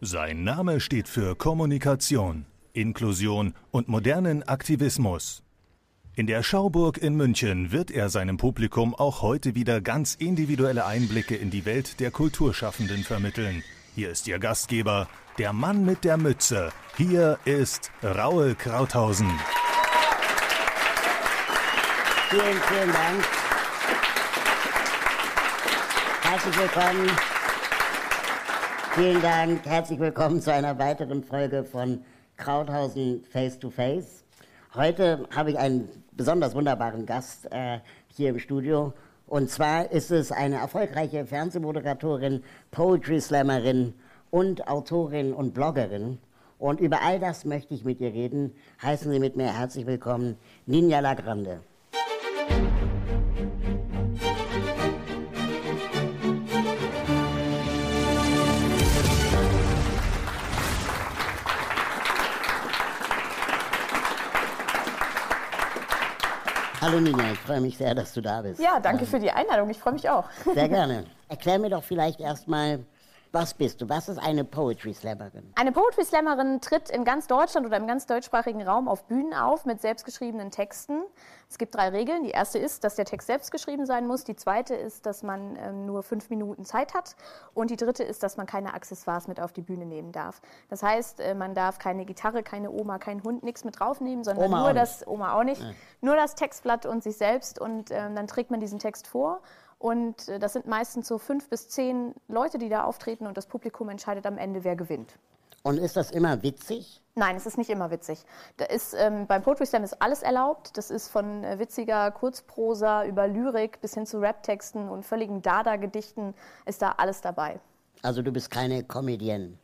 Sein Name steht für Kommunikation, Inklusion und modernen Aktivismus. In der Schauburg in München wird er seinem Publikum auch heute wieder ganz individuelle Einblicke in die Welt der Kulturschaffenden vermitteln. Hier ist Ihr Gastgeber, der Mann mit der Mütze. Hier ist Raul Krauthausen. Vielen, vielen Dank. Herzlich willkommen. Vielen Dank. Herzlich willkommen zu einer weiteren Folge von Krauthausen Face to Face. Heute habe ich einen besonders wunderbaren Gast äh, hier im Studio. Und zwar ist es eine erfolgreiche Fernsehmoderatorin, Poetry Slammerin und Autorin und Bloggerin. Und über all das möchte ich mit ihr reden. Heißen Sie mit mir herzlich willkommen, Ninja Lagrande. Hallo Nina, ich freue mich sehr, dass du da bist. Ja, danke für die Einladung. Ich freue mich auch. Sehr gerne. Erklär mir doch vielleicht erstmal, was bist du? Was ist eine Poetry Slammerin? Eine Poetry Slammerin tritt in ganz Deutschland oder im ganz deutschsprachigen Raum auf Bühnen auf mit selbstgeschriebenen Texten. Es gibt drei Regeln. Die erste ist, dass der Text selbst geschrieben sein muss. Die zweite ist, dass man ähm, nur fünf Minuten Zeit hat. Und die dritte ist, dass man keine Accessoires mit auf die Bühne nehmen darf. Das heißt, äh, man darf keine Gitarre, keine Oma, keinen Hund, nichts mit draufnehmen, sondern Oma nur das, Oma auch nicht, Ja. nur das Textblatt und sich selbst. Und ähm, dann trägt man diesen Text vor. Und äh, das sind meistens so fünf bis zehn Leute, die da auftreten und das Publikum entscheidet am Ende, wer gewinnt. Und ist das immer witzig? Nein, es ist nicht immer witzig. Da ist, ähm, beim Poetry Slam ist alles erlaubt. Das ist von äh, witziger Kurzprosa über Lyrik bis hin zu Raptexten und völligen Dada-Gedichten ist da alles dabei. Also du bist keine Comedienne.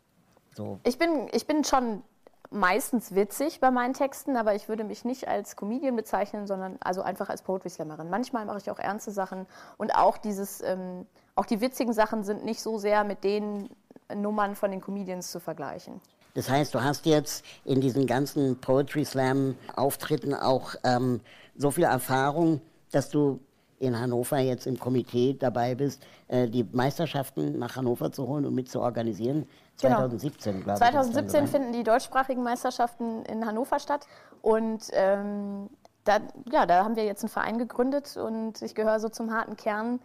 So. Ich bin, ich bin schon meistens witzig bei meinen Texten, aber ich würde mich nicht als Comedian bezeichnen, sondern also einfach als Poetry Slammerin. Manchmal mache ich auch ernste Sachen und auch dieses, ähm, auch die witzigen Sachen sind nicht so sehr mit den Nummern von den Comedians zu vergleichen. Das heißt, du hast jetzt in diesen ganzen Poetry Slam Auftritten auch ähm, so viel Erfahrung, dass du in Hannover jetzt im Komitee dabei bist, äh, die Meisterschaften nach Hannover zu holen und mit zu organisieren. Genau. 2017, glaube ich. ist 2017 dann, oder? finden die deutschsprachigen Meisterschaften in Hannover statt. Und ähm, da, ja, da haben wir jetzt einen Verein gegründet und ich gehöre so zum harten Kern,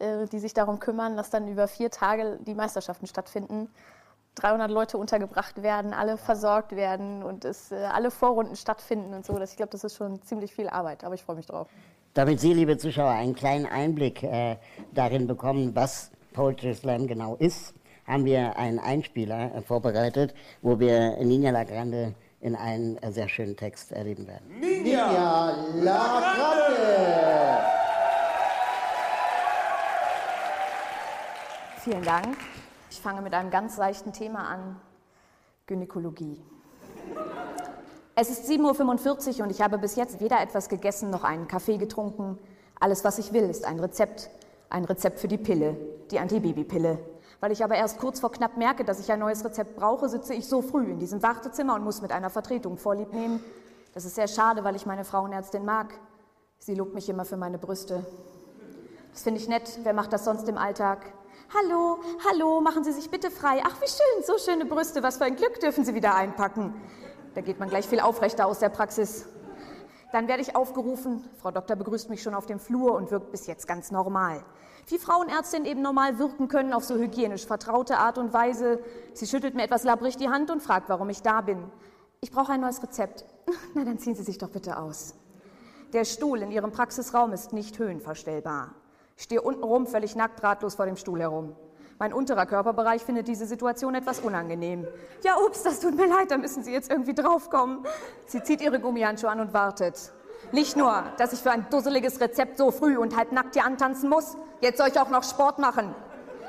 äh, die sich darum kümmern, dass dann über vier Tage die Meisterschaften stattfinden. 300 Leute untergebracht werden, alle versorgt werden und es, äh, alle Vorrunden stattfinden und so. Das, ich glaube, das ist schon ziemlich viel Arbeit, aber ich freue mich drauf. Damit Sie, liebe Zuschauer, einen kleinen Einblick äh, darin bekommen, was Poetry Slam genau ist, haben wir einen Einspieler äh, vorbereitet, wo wir Nina Lagrande in einen äh, sehr schönen Text erleben werden. Ninja La Grande. Vielen Dank. Ich fange mit einem ganz seichten Thema an. Gynäkologie. Es ist 7.45 Uhr und ich habe bis jetzt weder etwas gegessen noch einen Kaffee getrunken. Alles, was ich will, ist ein Rezept. Ein Rezept für die Pille, die Antibabypille. Weil ich aber erst kurz vor knapp merke, dass ich ein neues Rezept brauche, sitze ich so früh in diesem Wartezimmer und muss mit einer Vertretung Vorlieb nehmen. Das ist sehr schade, weil ich meine Frauenärztin mag. Sie lobt mich immer für meine Brüste. Das finde ich nett. Wer macht das sonst im Alltag? Hallo, hallo, machen Sie sich bitte frei. Ach, wie schön, so schöne Brüste. Was für ein Glück dürfen Sie wieder einpacken. Da geht man gleich viel aufrechter aus der Praxis. Dann werde ich aufgerufen. Frau Doktor begrüßt mich schon auf dem Flur und wirkt bis jetzt ganz normal. Wie Frauenärztinnen eben normal wirken können auf so hygienisch vertraute Art und Weise. Sie schüttelt mir etwas labbrig die Hand und fragt, warum ich da bin. Ich brauche ein neues Rezept. Na, dann ziehen Sie sich doch bitte aus. Der Stuhl in Ihrem Praxisraum ist nicht höhenverstellbar. Ich stehe untenrum völlig nackt ratlos vor dem Stuhl herum. Mein unterer Körperbereich findet diese Situation etwas unangenehm. Ja, ups, das tut mir leid, da müssen Sie jetzt irgendwie draufkommen. Sie zieht ihre Gummihandschuhe an und wartet. Nicht nur, dass ich für ein dusseliges Rezept so früh und halb nackt hier antanzen muss, jetzt soll ich auch noch Sport machen.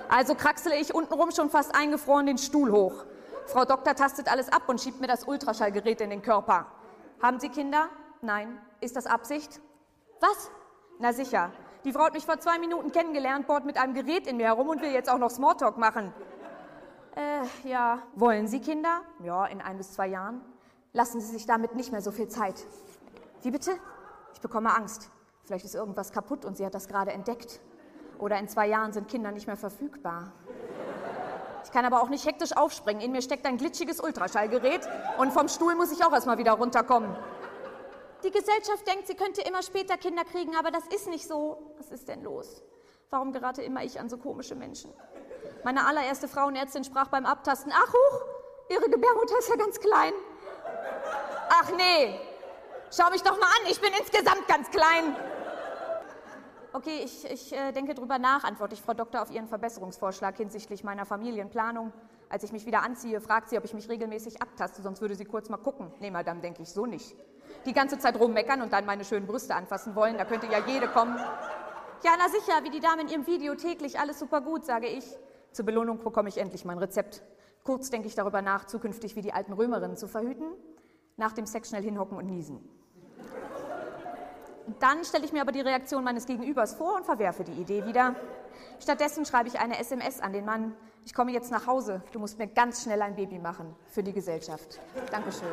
Also kraxele ich untenrum schon fast eingefroren den Stuhl hoch. Frau Doktor tastet alles ab und schiebt mir das Ultraschallgerät in den Körper. Haben Sie Kinder? Nein. Ist das Absicht? Was? Na sicher. Die Frau hat mich vor zwei Minuten kennengelernt, bohrt mit einem Gerät in mir herum und will jetzt auch noch Smalltalk machen. Äh, ja. Wollen Sie Kinder? Ja, in ein bis zwei Jahren. Lassen Sie sich damit nicht mehr so viel Zeit. Wie bitte? Ich bekomme Angst. Vielleicht ist irgendwas kaputt und sie hat das gerade entdeckt. Oder in zwei Jahren sind Kinder nicht mehr verfügbar. Ich kann aber auch nicht hektisch aufspringen. In mir steckt ein glitschiges Ultraschallgerät und vom Stuhl muss ich auch erstmal wieder runterkommen. Die Gesellschaft denkt, sie könnte immer später Kinder kriegen, aber das ist nicht so. Was ist denn los? Warum gerate immer ich an so komische Menschen? Meine allererste Frauenärztin sprach beim Abtasten, ach huch, Ihre Gebärmutter ist ja ganz klein. Ach nee, schau mich doch mal an, ich bin insgesamt ganz klein. Okay, ich, ich äh, denke drüber nach, antworte ich Frau Doktor auf Ihren Verbesserungsvorschlag hinsichtlich meiner Familienplanung. Als ich mich wieder anziehe, fragt sie, ob ich mich regelmäßig abtaste, sonst würde sie kurz mal gucken. Nee, Madame, denke ich, so nicht. Die ganze Zeit rummeckern und dann meine schönen Brüste anfassen wollen, da könnte ja jede kommen. Ja, na sicher, wie die Dame in ihrem Video täglich, alles super gut, sage ich. Zur Belohnung bekomme ich endlich mein Rezept. Kurz denke ich darüber nach, zukünftig wie die alten Römerinnen zu verhüten, nach dem Sex schnell hinhocken und niesen. Dann stelle ich mir aber die Reaktion meines Gegenübers vor und verwerfe die Idee wieder. Stattdessen schreibe ich eine SMS an den Mann. Ich komme jetzt nach Hause. Du musst mir ganz schnell ein Baby machen für die Gesellschaft. Dankeschön.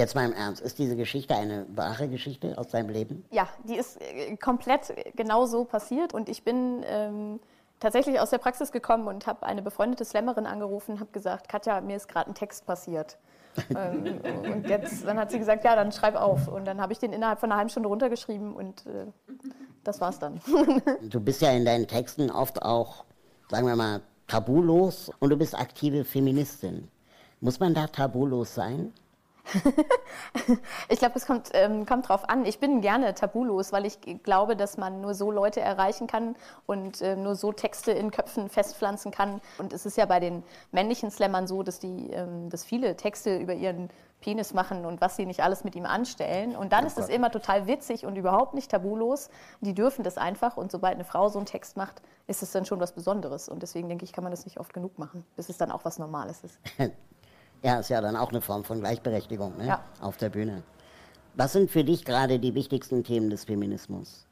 Jetzt mal im Ernst, ist diese Geschichte eine wahre Geschichte aus deinem Leben? Ja, die ist äh, komplett genau so passiert und ich bin ähm, tatsächlich aus der Praxis gekommen und habe eine befreundete Slammerin angerufen und habe gesagt, Katja, mir ist gerade ein Text passiert. ähm, und jetzt, dann hat sie gesagt, ja, dann schreib auf. Und dann habe ich den innerhalb von einer halben Stunde runtergeschrieben und äh, das war's dann. du bist ja in deinen Texten oft auch, sagen wir mal, tabulos und du bist aktive Feministin. Muss man da tabulos sein? Ich glaube, es kommt, ähm, kommt drauf an. Ich bin gerne tabulos, weil ich glaube, dass man nur so Leute erreichen kann und äh, nur so Texte in Köpfen festpflanzen kann. Und es ist ja bei den männlichen Slammern so, dass, die, ähm, dass viele Texte über ihren Penis machen und was sie nicht alles mit ihm anstellen. Und dann oh ist es immer total witzig und überhaupt nicht tabulos. Die dürfen das einfach. Und sobald eine Frau so einen Text macht, ist es dann schon was Besonderes. Und deswegen denke ich, kann man das nicht oft genug machen, bis es dann auch was Normales ist. Ja, ist ja dann auch eine Form von Gleichberechtigung ne? ja. auf der Bühne. Was sind für dich gerade die wichtigsten Themen des Feminismus?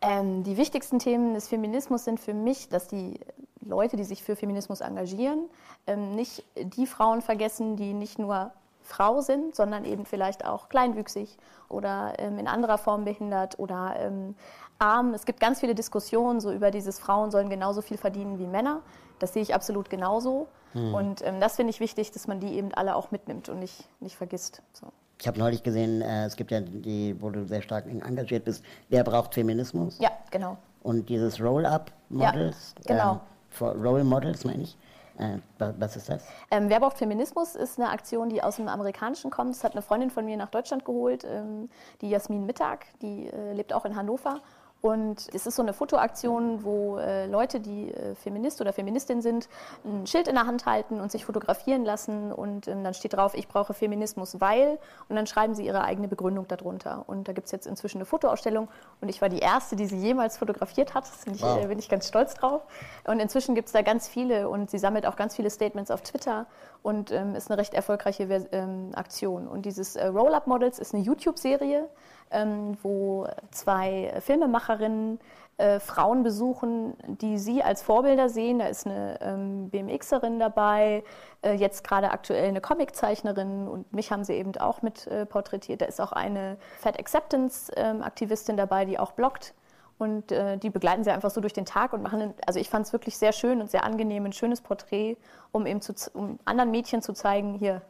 Ähm, die wichtigsten Themen des Feminismus sind für mich, dass die Leute, die sich für Feminismus engagieren, ähm, nicht die Frauen vergessen, die nicht nur Frau sind, sondern eben vielleicht auch kleinwüchsig oder ähm, in anderer Form behindert oder ähm, arm. Es gibt ganz viele Diskussionen so über dieses Frauen sollen genauso viel verdienen wie Männer. Das sehe ich absolut genauso. Hm. Und ähm, das finde ich wichtig, dass man die eben alle auch mitnimmt und nicht, nicht vergisst. So. Ich habe neulich gesehen, äh, es gibt ja die, wo du sehr stark engagiert bist, wer braucht Feminismus? Ja, genau. Und dieses Roll-Up-Models, ja, genau. Ähm, Role Models meine ich, äh, was ist das? Ähm, Wer braucht Feminismus ist eine Aktion, die aus dem Amerikanischen kommt. Das hat eine Freundin von mir nach Deutschland geholt, ähm, die Jasmin Mittag, die äh, lebt auch in Hannover und es ist so eine Fotoaktion, wo äh, Leute, die äh, Feminist oder Feministin sind, ein Schild in der Hand halten und sich fotografieren lassen. Und ähm, dann steht drauf, ich brauche Feminismus, weil. Und dann schreiben sie ihre eigene Begründung darunter. Und da gibt es jetzt inzwischen eine Fotoausstellung. Und ich war die Erste, die sie jemals fotografiert hat. Da bin, wow. äh, bin ich ganz stolz drauf. Und inzwischen gibt es da ganz viele. Und sie sammelt auch ganz viele Statements auf Twitter. Und ähm, ist eine recht erfolgreiche ähm, Aktion. Und dieses äh, Roll-Up Models ist eine YouTube-Serie ähm, wo zwei Filmemacherinnen äh, Frauen besuchen, die sie als Vorbilder sehen. Da ist eine ähm, BMXerin dabei, äh, jetzt gerade aktuell eine Comiczeichnerin und mich haben sie eben auch mit äh, porträtiert. Da ist auch eine Fat Acceptance ähm, Aktivistin dabei, die auch bloggt. Und äh, die begleiten sie einfach so durch den Tag und machen, also ich fand es wirklich sehr schön und sehr angenehm, ein schönes Porträt, um eben zu, um anderen Mädchen zu zeigen, hier,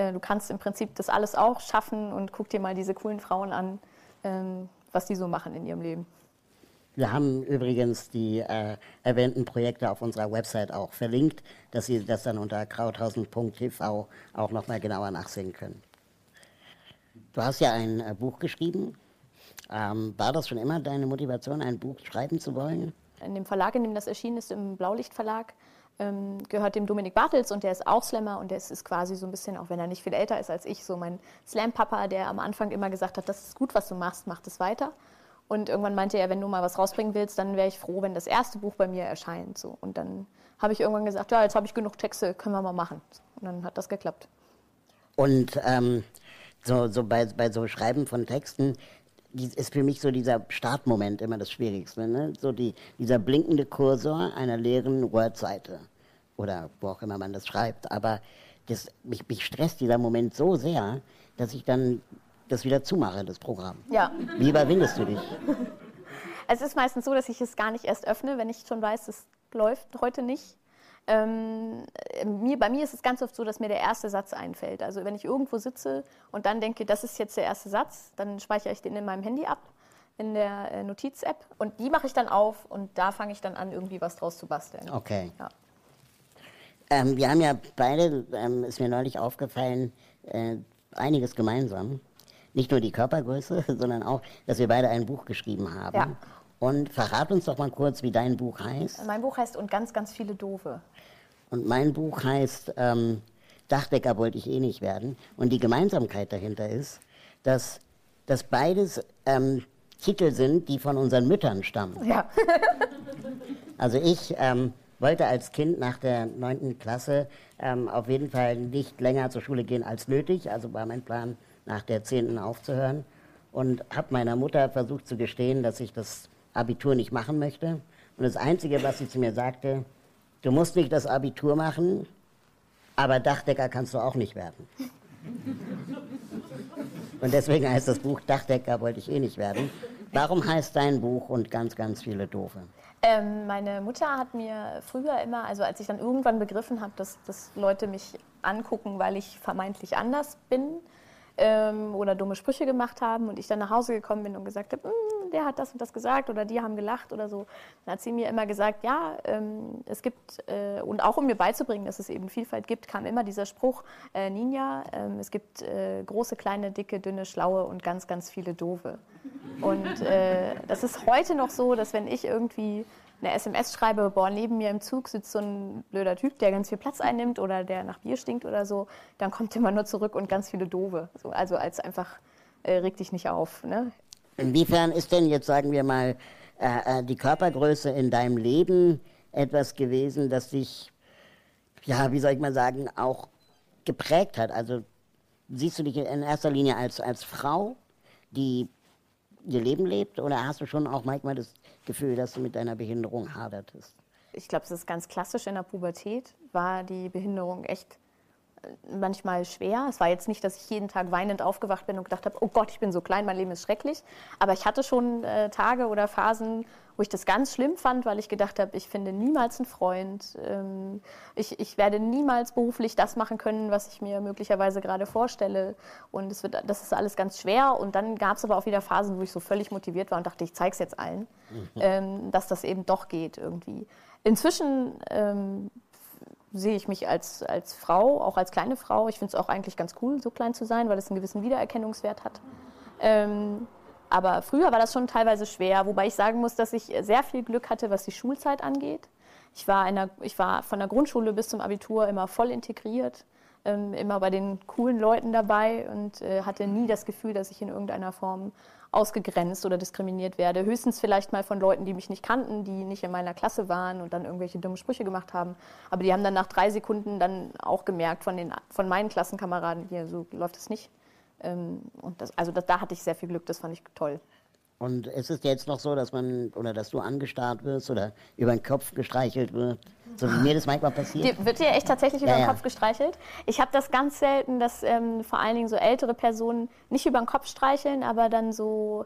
äh, du kannst im Prinzip das alles auch schaffen und guck dir mal diese coolen Frauen an, ähm, was die so machen in ihrem Leben. Wir haben übrigens die äh, erwähnten Projekte auf unserer Website auch verlinkt, dass Sie das dann unter krauthausen.tv auch nochmal genauer nachsehen können. Du hast ja ein äh, Buch geschrieben. Ähm, war das schon immer deine Motivation, ein Buch schreiben zu wollen? In dem Verlag, in dem das erschienen ist, im Blaulicht Verlag, ähm, gehört dem Dominik Bartels und der ist auch Slammer und der ist, quasi so ein bisschen, auch wenn er nicht viel älter ist als ich, so mein Slam-Papa, der am Anfang immer gesagt hat, das ist gut, was du machst, mach das weiter. Und irgendwann meinte er, wenn du mal was rausbringen willst, dann wäre ich froh, wenn das erste Buch bei mir erscheint. So. Und dann habe ich irgendwann gesagt, ja, jetzt habe ich genug Texte, können wir mal machen. Und dann hat das geklappt. Und ähm, so, so bei, bei so Schreiben von Texten, ist für mich so dieser Startmoment immer das Schwierigste. Ne? So die, dieser blinkende Kursor einer leeren Word-Seite oder wo auch immer man das schreibt. Aber das, mich, mich stresst dieser Moment so sehr, dass ich dann das wieder zumache, das Programm. Ja. Wie überwindest du dich? Es ist meistens so, dass ich es gar nicht erst öffne, wenn ich schon weiß, es läuft heute nicht. Ähm, mir, bei mir ist es ganz oft so, dass mir der erste Satz einfällt. Also wenn ich irgendwo sitze und dann denke, das ist jetzt der erste Satz, dann speichere ich den in meinem Handy ab, in der äh, Notiz-App und die mache ich dann auf und da fange ich dann an, irgendwie was draus zu basteln. Okay. Ja. Ähm, wir haben ja beide, ähm, ist mir neulich aufgefallen, äh, einiges gemeinsam. Nicht nur die Körpergröße, sondern auch, dass wir beide ein Buch geschrieben haben. Ja. Und verrat uns doch mal kurz, wie dein Buch heißt. Mein Buch heißt Und ganz, ganz viele Doofe. Und mein Buch heißt ähm, Dachdecker wollte ich eh nicht werden. Und die Gemeinsamkeit dahinter ist, dass, dass beides ähm, Titel sind, die von unseren Müttern stammen. Ja. Also ich ähm, wollte als Kind nach der 9. Klasse ähm, auf jeden Fall nicht länger zur Schule gehen als nötig. Also war mein Plan, nach der 10. aufzuhören. Und habe meiner Mutter versucht zu gestehen, dass ich das Abitur nicht machen möchte. Und das Einzige, was sie zu mir sagte, du musst nicht das Abitur machen, aber Dachdecker kannst du auch nicht werden. Und deswegen heißt das Buch Dachdecker wollte ich eh nicht werden. Warum heißt dein Buch und ganz, ganz viele Doofe? Ähm, meine Mutter hat mir früher immer, also als ich dann irgendwann begriffen habe, dass, dass Leute mich angucken, weil ich vermeintlich anders bin ähm, oder dumme Sprüche gemacht haben und ich dann nach Hause gekommen bin und gesagt habe, "Mm, der hat das und das gesagt oder die haben gelacht oder so, dann hat sie mir immer gesagt, ja, ähm, es gibt, äh, und auch um mir beizubringen, dass es eben Vielfalt gibt, kam immer dieser Spruch, äh, Ninja, ähm, es gibt äh, große, kleine, dicke, dünne, schlaue und ganz, ganz viele doofe. Und äh, das ist heute noch so, dass wenn ich irgendwie eine SMS schreibe, boah, neben mir im Zug sitzt so ein blöder Typ, der ganz viel Platz einnimmt oder der nach Bier stinkt oder so, dann kommt immer nur zurück und ganz viele doofe. So, also als einfach, äh, reg dich nicht auf. Ne? Inwiefern ist denn jetzt, sagen wir mal, äh, äh, die Körpergröße in deinem Leben etwas gewesen, das dich, ja, wie soll ich mal sagen, auch geprägt hat? Also siehst du dich in erster Linie als, als Frau, die ihr Leben lebt, oder hast du schon auch manchmal das Gefühl, dass du mit deiner Behinderung hadertest? Ich glaube, es ist ganz klassisch in der Pubertät, war die Behinderung echt manchmal schwer. Es war jetzt nicht, dass ich jeden Tag weinend aufgewacht bin und gedacht habe, oh Gott, ich bin so klein, mein Leben ist schrecklich. Aber ich hatte schon äh, Tage oder Phasen, wo ich das ganz schlimm fand, weil ich gedacht habe, ich finde niemals einen Freund. Ähm, ich, ich werde niemals beruflich das machen können, was ich mir möglicherweise gerade vorstelle. Und es wird, das ist alles ganz schwer. Und dann gab es aber auch wieder Phasen, wo ich so völlig motiviert war und dachte, ich zeige es jetzt allen, ähm, dass das eben doch geht irgendwie. Inzwischen ähm, sehe ich mich als, als Frau, auch als kleine Frau. Ich finde es auch eigentlich ganz cool, so klein zu sein, weil es einen gewissen Wiedererkennungswert hat. Ähm, aber früher war das schon teilweise schwer, wobei ich sagen muss, dass ich sehr viel Glück hatte, was die Schulzeit angeht. Ich war, der, ich war von der Grundschule bis zum Abitur immer voll integriert, ähm, immer bei den coolen Leuten dabei und äh, hatte nie das Gefühl, dass ich in irgendeiner Form ausgegrenzt oder diskriminiert werde. Höchstens vielleicht mal von Leuten, die mich nicht kannten, die nicht in meiner Klasse waren und dann irgendwelche dummen Sprüche gemacht haben. Aber die haben dann nach drei Sekunden dann auch gemerkt von, den, von meinen Klassenkameraden, hier, so läuft es nicht. Ähm, und das, also das, da hatte ich sehr viel Glück, das fand ich toll. Und ist es jetzt noch so, dass man oder dass du angestarrt wirst oder über den Kopf gestreichelt wird, so wie mir das manchmal passiert? Dir, wird dir echt tatsächlich über Ja, den ja. Kopf gestreichelt? Ich habe das ganz selten, dass ähm, vor allen Dingen so ältere Personen nicht über den Kopf streicheln, aber dann so,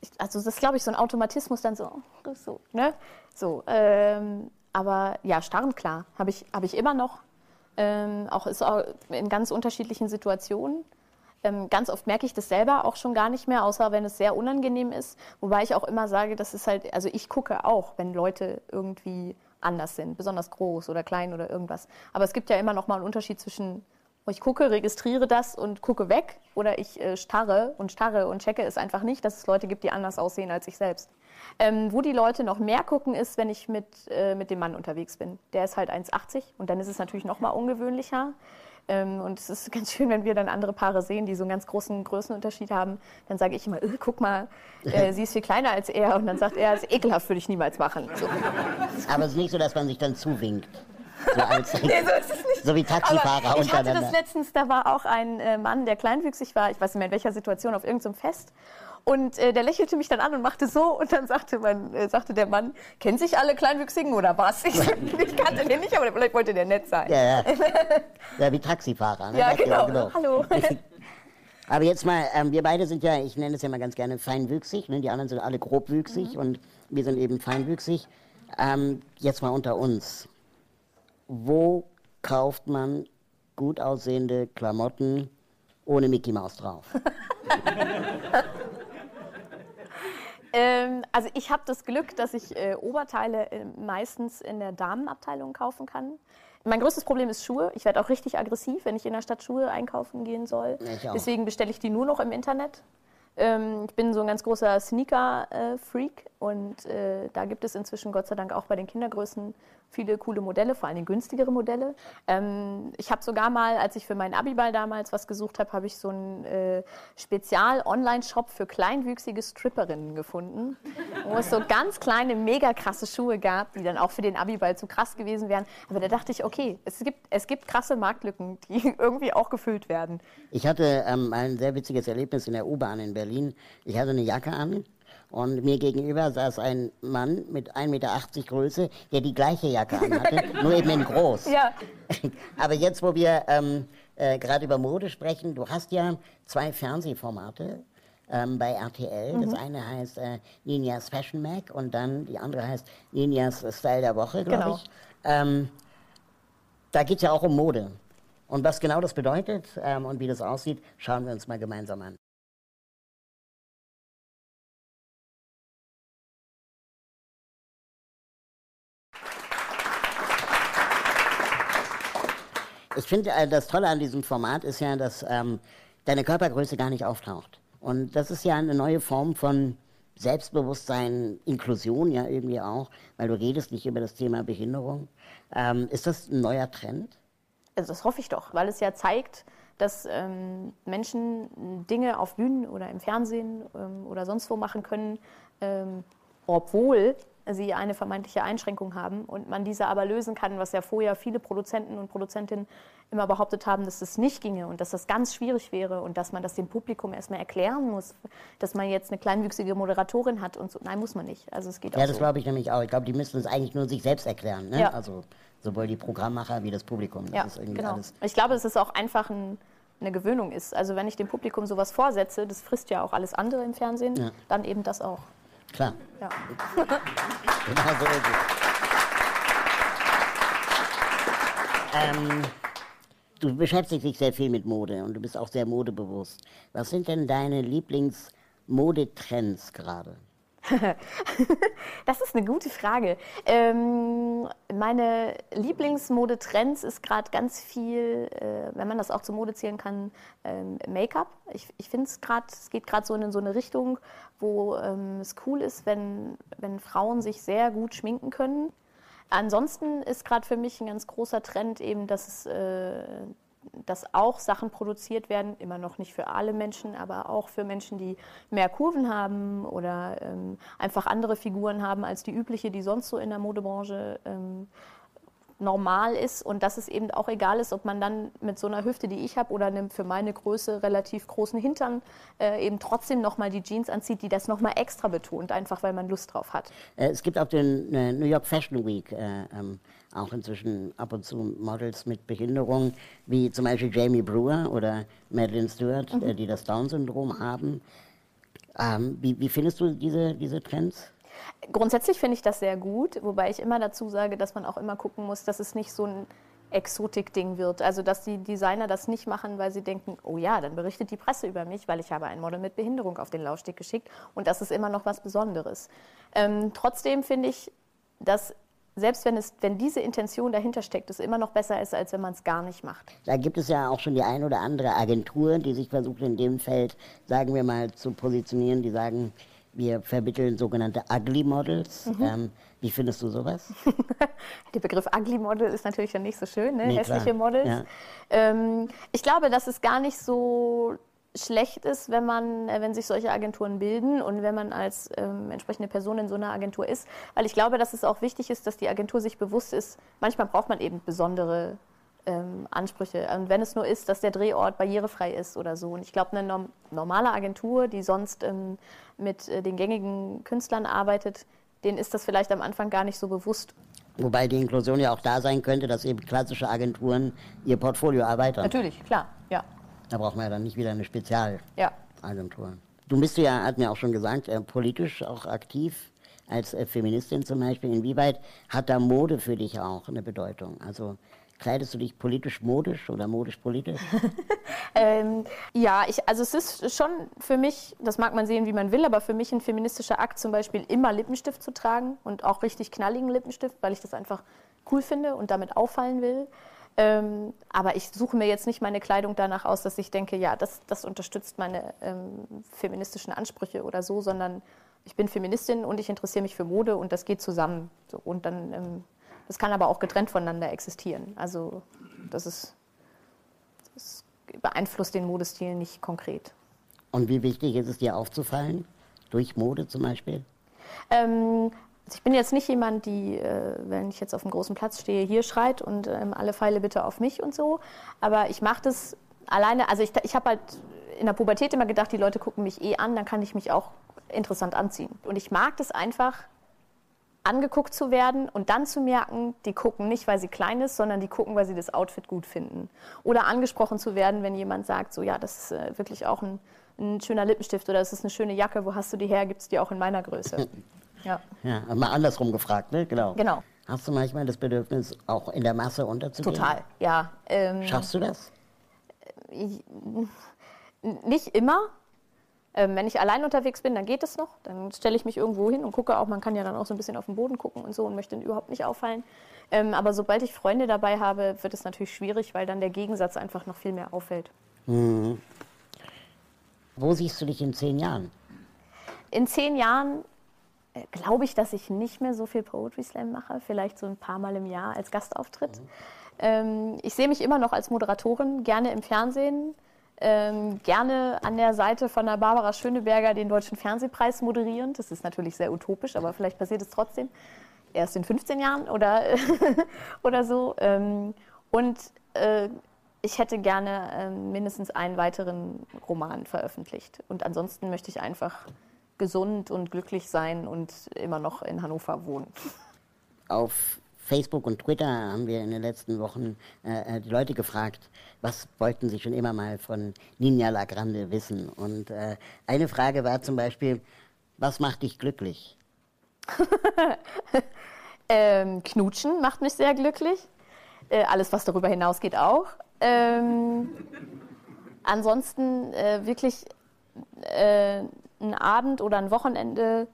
ich, also das ist glaube ich so ein Automatismus, dann so, so, ne? So, ähm, aber ja, starren klar, habe ich, hab ich immer noch. Ähm, auch ist auch in ganz unterschiedlichen Situationen. Ähm, ganz oft merke ich das selber auch schon gar nicht mehr, außer wenn es sehr unangenehm ist. Wobei ich auch immer sage, das ist halt, also ich gucke auch, wenn Leute irgendwie anders sind, besonders groß oder klein oder irgendwas. Aber es gibt ja immer noch mal einen Unterschied zwischen oh, ich gucke, registriere das und gucke weg oder ich äh, starre und starre und checke es einfach nicht, dass es Leute gibt, die anders aussehen als ich selbst. Ähm, wo die Leute noch mehr gucken, ist, wenn ich mit, äh, mit dem Mann unterwegs bin. Der ist halt 1,80 und dann ist es natürlich noch mal ungewöhnlicher. Ähm, und es ist ganz schön, wenn wir dann andere Paare sehen, die so einen ganz großen Größenunterschied haben. Dann sage ich immer, äh, guck mal, äh, sie ist viel kleiner als er. Und dann sagt er, das ist ekelhaft, würde ich niemals machen. So. Aber es ist nicht so, dass man sich dann zuwinkt. So, als, Nee, so so wie Taxifahrer Aber ich hatte das letztens, da war auch ein äh, Mann, der kleinwüchsig war, ich weiß nicht mehr in welcher Situation, auf irgendeinem Fest. Und äh, der lächelte mich dann an und machte so und dann sagte, man, äh, sagte der Mann, kennen sich alle Kleinwüchsigen oder was? Ich, ich kannte den nicht, aber vielleicht wollte der nett sein. Ja, ja. ja, wie Taxifahrer. Ne? Ja, ihr, genau. Hallo. Aber jetzt mal, ähm, wir beide sind ja, ich nenne es ja mal ganz gerne feinwüchsig, ne? die anderen sind alle grobwüchsig mhm. und wir sind eben feinwüchsig. Ähm, jetzt mal unter uns. Wo kauft man gut aussehende Klamotten ohne Mickey Mouse drauf? Ähm, also ich habe das Glück, dass ich äh, Oberteile äh, meistens in der Damenabteilung kaufen kann. Mein größtes Problem ist Schuhe. Ich werde auch richtig aggressiv, wenn ich in der Stadt Schuhe einkaufen gehen soll. Deswegen bestelle ich die nur noch im Internet. Ähm, ich bin so ein ganz großer Sneaker-Freak und äh, da gibt es inzwischen Gott sei Dank auch bei den Kindergrößen viele coole Modelle, vor allem günstigere Modelle. Ähm, ich habe sogar mal, als ich für meinen Abiball damals was gesucht habe, habe ich so einen äh, Spezial-Online-Shop für kleinwüchsige Stripperinnen gefunden, wo es so ganz kleine, mega krasse Schuhe gab, die dann auch für den Abiball zu krass gewesen wären. Aber da dachte ich, okay, es gibt, es gibt krasse Marktlücken, die irgendwie auch gefüllt werden. Ich hatte ähm, ein sehr witziges Erlebnis in der U-Bahn in Berlin. Ich hatte eine Jacke an und mir gegenüber saß ein Mann mit 1,80 Meter Größe, der die gleiche Jacke anhatte, nur eben in groß. Ja. Aber jetzt, wo wir ähm, äh, gerade über Mode sprechen, du hast ja zwei Fernsehformate ähm, bei RTL. Mhm. Das eine heißt äh, Ninjas Fashion Mag und dann die andere heißt Ninjas Style der Woche, glaube genau. ich. Ähm, da geht es ja auch um Mode. Und was genau das bedeutet ähm, und wie das aussieht, schauen wir uns mal gemeinsam an. Ich finde, äh, das Tolle an diesem Format ist ja, dass ähm, deine Körpergröße gar nicht auftaucht. Und das ist ja eine neue Form von Selbstbewusstsein, Inklusion ja irgendwie auch, weil du redest nicht über das Thema Behinderung. Ähm, ist das ein neuer Trend? Also das hoffe ich doch, weil es ja zeigt, dass ähm, Menschen Dinge auf Bühnen oder im Fernsehen ähm, oder sonst wo machen können, ähm, obwohl sie eine vermeintliche Einschränkung haben und man diese aber lösen kann, was ja vorher viele Produzenten und Produzentinnen immer behauptet haben, dass das nicht ginge und dass das ganz schwierig wäre und dass man das dem Publikum erstmal erklären muss, dass man jetzt eine kleinwüchsige Moderatorin hat und so. Nein, muss man nicht. Also es geht ja, das so. glaube ich nämlich auch. Ich glaube, die müssen es eigentlich nur sich selbst erklären. Ne? Ja. Also sowohl die Programmmacher wie das Publikum. Das ja, genau. Alles. Ich glaube, dass es auch einfach ein, eine Gewöhnung ist. Also wenn ich dem Publikum sowas vorsetze, das frisst ja auch alles andere im Fernsehen, ja. dann eben das auch. Klar. Ja. genau so ist es. Ähm, du beschäftigst dich sehr viel mit Mode und du bist auch sehr modebewusst. Was sind denn deine Lieblingsmodetrends gerade? das ist eine gute Frage. Ähm, meine Lieblingsmodetrends ist gerade ganz viel, äh, wenn man das auch zur Mode zählen kann, ähm, Make-up. Ich, ich finde es gerade, es geht gerade so in so eine Richtung, wo ähm, es cool ist, wenn, wenn Frauen sich sehr gut schminken können. Ansonsten ist gerade für mich ein ganz großer Trend eben, dass es äh, dass auch Sachen produziert werden, immer noch nicht für alle Menschen, aber auch für Menschen, die mehr Kurven haben oder ähm, einfach andere Figuren haben als die übliche, die sonst so in der Modebranche ähm, normal ist und dass es eben auch egal ist, ob man dann mit so einer Hüfte, die ich habe, oder einem für meine Größe relativ großen Hintern äh, eben trotzdem nochmal die Jeans anzieht, die das nochmal extra betont, einfach weil man Lust drauf hat. Äh, es gibt auch den äh, New York Fashion Week. Äh, ähm auch inzwischen ab und zu Models mit Behinderung, wie zum Beispiel Jamie Brewer oder Madeline Stewart, mhm. die das Down-Syndrom haben. Ähm, wie, wie, findest du diese, diese Trends? Grundsätzlich finde ich das sehr gut, wobei ich immer dazu sage, dass man auch immer gucken muss, dass es nicht so ein Exotik-Ding wird. Also dass die Designer das nicht machen, weil sie denken, oh ja, dann berichtet die Presse über mich, weil ich habe ein Model mit Behinderung auf den Laufsteg geschickt und das ist immer noch was Besonderes. Ähm, trotzdem finde ich, dass selbst wenn, es, wenn diese Intention dahinter steckt, es immer noch besser ist, als wenn man es gar nicht macht. Da gibt es ja auch schon die ein oder andere Agentur, die sich versucht, in dem Feld, sagen wir mal, zu positionieren, die sagen, wir vermitteln sogenannte Ugly Models. Mhm. Ähm, wie findest du sowas? Der Begriff Ugly Model ist natürlich dann nicht so schön, ne? nee, hässliche klar. Models. Ja. Ähm, ich glaube, dass es gar nicht so schlecht ist, wenn man, äh, wenn sich solche Agenturen bilden und wenn man als ähm, entsprechende Person in so einer Agentur ist. Weil ich glaube, dass es auch wichtig ist, dass die Agentur sich bewusst ist, manchmal braucht man eben besondere ähm, Ansprüche. Und wenn es nur ist, dass der Drehort barrierefrei ist oder so. Und ich glaube, eine norm normale Agentur, die sonst ähm, mit äh, den gängigen Künstlern arbeitet, denen ist das vielleicht am Anfang gar nicht so bewusst. Wobei die Inklusion ja auch da sein könnte, dass eben klassische Agenturen ihr Portfolio erweitern. Natürlich, klar. Da braucht man ja dann nicht wieder eine Spezialagentur. Ja. Du bist ja, hat mir auch schon gesagt, äh, politisch auch aktiv als äh, Feministin zum Beispiel. Inwieweit hat da Mode für dich auch eine Bedeutung? Also kleidest du dich politisch modisch oder modisch politisch? ähm, ja, ich, also es ist schon für mich, das mag man sehen, wie man will, aber für mich ein feministischer Akt zum Beispiel immer Lippenstift zu tragen und auch richtig knalligen Lippenstift, weil ich das einfach cool finde und damit auffallen will. Ähm, aber ich suche mir jetzt nicht meine Kleidung danach aus, dass ich denke, ja, das, das unterstützt meine ähm, feministischen Ansprüche oder so, sondern ich bin Feministin und ich interessiere mich für Mode und das geht zusammen. So, und dann, ähm, das kann aber auch getrennt voneinander existieren. Also das ist, das beeinflusst den Modestil nicht konkret. Und wie wichtig ist es dir aufzufallen? Durch Mode zum Beispiel? Ähm, ich bin jetzt nicht jemand, die, äh, wenn ich jetzt auf einem großen Platz stehe, hier schreit und ähm, alle Pfeile bitte auf mich und so. Aber ich mache das alleine, also ich, ich habe halt in der Pubertät immer gedacht, die Leute gucken mich eh an, dann kann ich mich auch interessant anziehen. Und ich mag das einfach, angeguckt zu werden und dann zu merken, die gucken nicht, weil sie klein ist, sondern die gucken, weil sie das Outfit gut finden. Oder angesprochen zu werden, wenn jemand sagt, so ja, das ist äh, wirklich auch ein, ein schöner Lippenstift oder das ist eine schöne Jacke, wo hast du die her, gibt es die auch in meiner Größe. Ja. ja, mal andersrum gefragt, ne? Genau. Genau. Hast du manchmal das Bedürfnis, auch in der Masse unterzugehen? Total, ja. Ähm, Schaffst du das? Ich, nicht immer. Ähm, wenn ich allein unterwegs bin, dann geht es noch. Dann stelle ich mich irgendwo hin und gucke auch. Man kann ja dann auch so ein bisschen auf den Boden gucken und so und möchte überhaupt nicht auffallen. Ähm, aber sobald ich Freunde dabei habe, wird es natürlich schwierig, weil dann der Gegensatz einfach noch viel mehr auffällt. Mhm. Wo siehst du dich in zehn Jahren? In zehn Jahren äh, glaube ich, dass ich nicht mehr so viel Poetry Slam mache, vielleicht so ein paar Mal im Jahr als Gastauftritt. Mhm. Ähm, ich sehe mich immer noch als Moderatorin, gerne im Fernsehen, ähm, gerne an der Seite von der Barbara Schöneberger den Deutschen Fernsehpreis moderieren. Das ist natürlich sehr utopisch, aber vielleicht passiert es trotzdem. Erst in 15 Jahren oder, oder so. Ähm, und äh, ich hätte gerne äh, mindestens einen weiteren Roman veröffentlicht. Und ansonsten möchte ich einfach gesund und glücklich sein und immer noch in Hannover wohnen. Auf Facebook und Twitter haben wir in den letzten Wochen äh, äh, die Leute gefragt, was wollten sie schon immer mal von Nina Lagrande wissen. Und äh, eine Frage war zum Beispiel, was macht dich glücklich? ähm, knutschen macht mich sehr glücklich. Äh, alles, was darüber hinausgeht, auch. Ähm, ansonsten äh, wirklich äh, einen Abend oder ein Wochenende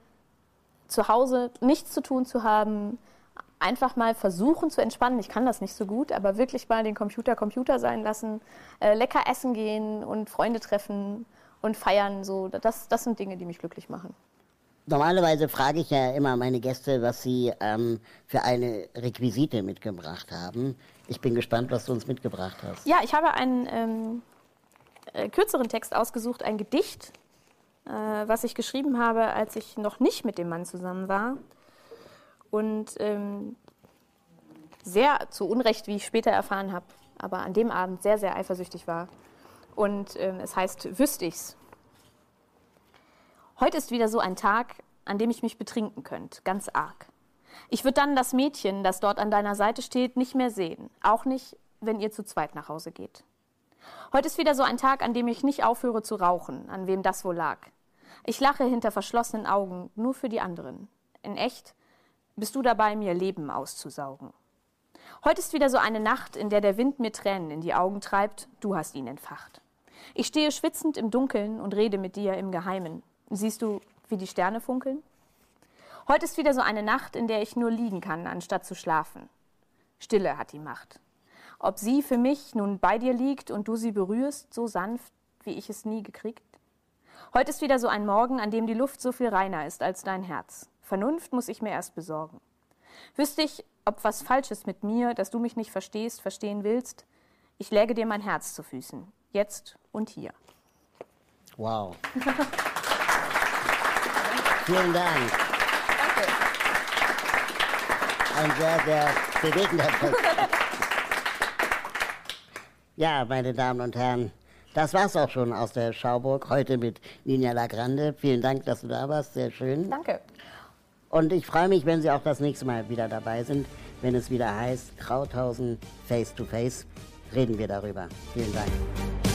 zu Hause nichts zu tun zu haben, einfach mal versuchen zu entspannen. Ich kann das nicht so gut, aber wirklich mal den Computer Computer sein lassen, äh, lecker essen gehen und Freunde treffen und feiern. So, das, das sind Dinge, die mich glücklich machen. Normalerweise frage ich ja immer meine Gäste, was sie ähm, für eine Requisite mitgebracht haben. Ich bin gespannt, was du uns mitgebracht hast. Ja, ich habe einen ähm, äh, kürzeren Text ausgesucht, ein Gedicht äh, was ich geschrieben habe, als ich noch nicht mit dem Mann zusammen war. Und ähm, sehr zu Unrecht, wie ich später erfahren habe, aber an dem Abend sehr, sehr eifersüchtig war. Und ähm, es heißt, wüsste ich's. Heute ist wieder so ein Tag, an dem ich mich betrinken könnte, ganz arg. Ich würde dann das Mädchen, das dort an deiner Seite steht, nicht mehr sehen. Auch nicht, wenn ihr zu zweit nach Hause geht. Heute ist wieder so ein Tag, an dem ich nicht aufhöre zu rauchen, an wem das wohl lag. Ich lache hinter verschlossenen Augen, nur für die anderen. In echt bist du dabei, mir Leben auszusaugen. Heute ist wieder so eine Nacht, in der der Wind mir Tränen in die Augen treibt, du hast ihn entfacht. Ich stehe schwitzend im Dunkeln und rede mit dir im Geheimen. Siehst du, wie die Sterne funkeln? Heute ist wieder so eine Nacht, in der ich nur liegen kann, anstatt zu schlafen. Stille hat die Macht. Ob sie für mich nun bei dir liegt und du sie berührst, so sanft, wie ich es nie gekriegt? Heute ist wieder so ein Morgen, an dem die Luft so viel reiner ist als dein Herz. Vernunft muss ich mir erst besorgen. Wüsste ich, ob was falsch ist mit mir, dass du mich nicht verstehst, verstehen willst, ich läge dir mein Herz zu Füßen, jetzt und hier. Wow. Vielen Dank. Danke. Ein sehr, sehr bewegender Text. Ja, meine Damen und Herren, das war's auch schon aus der Schauburg. Heute mit Nina Lagrande. Vielen Dank, dass du da warst. Sehr schön. Danke. Und ich freue mich, wenn Sie auch das nächste Mal wieder dabei sind, wenn es wieder heißt Krauthausen Face to Face. Reden wir darüber. Vielen Dank.